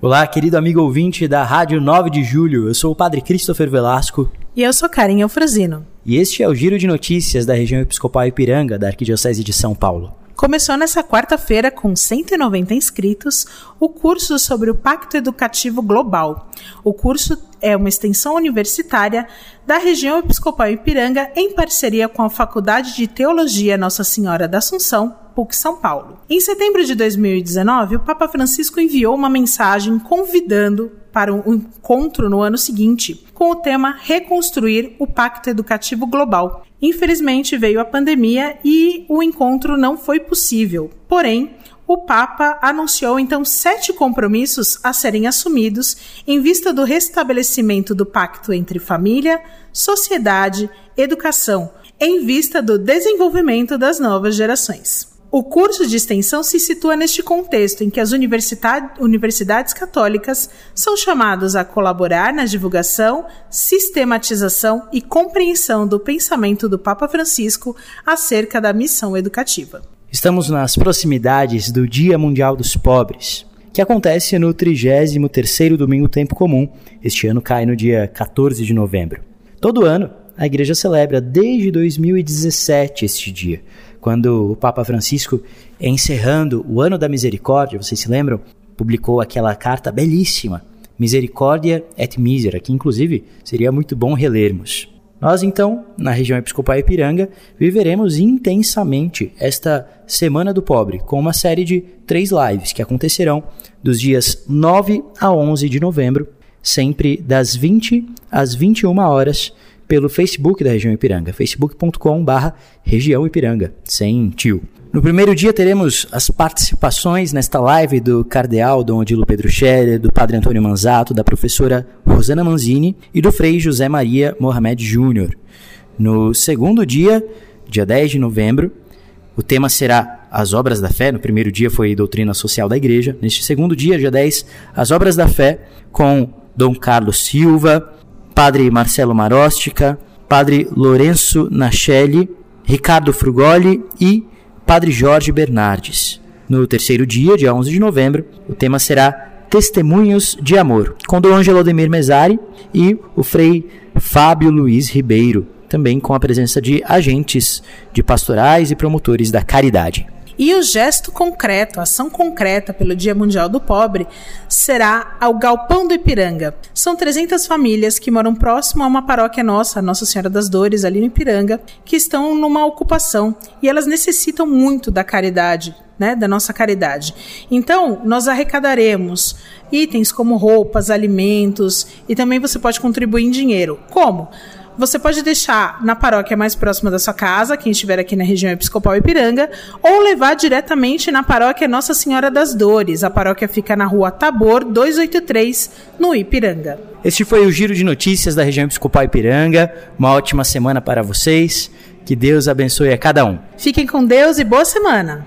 Olá, querido amigo ouvinte da Rádio 9 de Julho. Eu sou o Padre Christopher Velasco. E eu sou Karen Eufrazino. E este é o Giro de Notícias da região episcopal Ipiranga, da Arquidiocese de São Paulo. Começou nessa quarta-feira, com 190 inscritos, o curso sobre o Pacto Educativo Global. O curso é uma extensão universitária da região episcopal Ipiranga, em parceria com a Faculdade de Teologia Nossa Senhora da Assunção, PUC São Paulo. Em setembro de 2019, o Papa Francisco enviou uma mensagem convidando para um encontro no ano seguinte, com o tema Reconstruir o Pacto Educativo Global. Infelizmente veio a pandemia e o encontro não foi possível. Porém, o Papa anunciou então sete compromissos a serem assumidos em vista do restabelecimento do pacto entre família, sociedade, educação, em vista do desenvolvimento das novas gerações. O curso de extensão se situa neste contexto em que as universidades católicas são chamadas a colaborar na divulgação, sistematização e compreensão do pensamento do Papa Francisco acerca da missão educativa. Estamos nas proximidades do Dia Mundial dos Pobres, que acontece no 33º domingo tempo comum. Este ano cai no dia 14 de novembro. Todo ano, a igreja celebra desde 2017 este dia, quando o Papa Francisco, encerrando o ano da misericórdia, vocês se lembram? Publicou aquela carta belíssima, Misericórdia et Misera, que inclusive seria muito bom relermos. Nós, então, na região episcopal Ipiranga, viveremos intensamente esta Semana do Pobre, com uma série de três lives que acontecerão dos dias 9 a 11 de novembro, sempre das 20 às 21 horas, pelo Facebook da região Ipiranga, facebook.com/barra região Ipiranga, sem tio. No primeiro dia teremos as participações nesta live do cardeal Dom Odilo Pedro Scherer, do padre Antônio Manzato, da professora Rosana Manzini e do frei José Maria Mohamed Júnior. No segundo dia, dia 10 de novembro, o tema será as obras da fé. No primeiro dia foi doutrina social da igreja. Neste segundo dia, dia 10, as obras da fé com Dom Carlos Silva, Padre Marcelo Marostica, Padre Lourenço Nachelli, Ricardo Frugoli e Padre Jorge Bernardes. No terceiro dia, dia 11 de novembro, o tema será Testemunhos de Amor, com Dom Angelo Ademir Mesari e o Frei Fábio Luiz Ribeiro, também com a presença de agentes de pastorais e promotores da caridade. E o gesto concreto, a ação concreta pelo Dia Mundial do Pobre, será ao Galpão do Ipiranga. São 300 famílias que moram próximo a uma paróquia nossa, Nossa Senhora das Dores, ali no Ipiranga, que estão numa ocupação e elas necessitam muito da caridade, né, da nossa caridade. Então, nós arrecadaremos itens como roupas, alimentos e também você pode contribuir em dinheiro. Como? Você pode deixar na paróquia mais próxima da sua casa, quem estiver aqui na região episcopal Ipiranga, ou levar diretamente na paróquia Nossa Senhora das Dores. A paróquia fica na rua Tabor 283, no Ipiranga. Este foi o Giro de Notícias da região episcopal Ipiranga. Uma ótima semana para vocês. Que Deus abençoe a cada um. Fiquem com Deus e boa semana.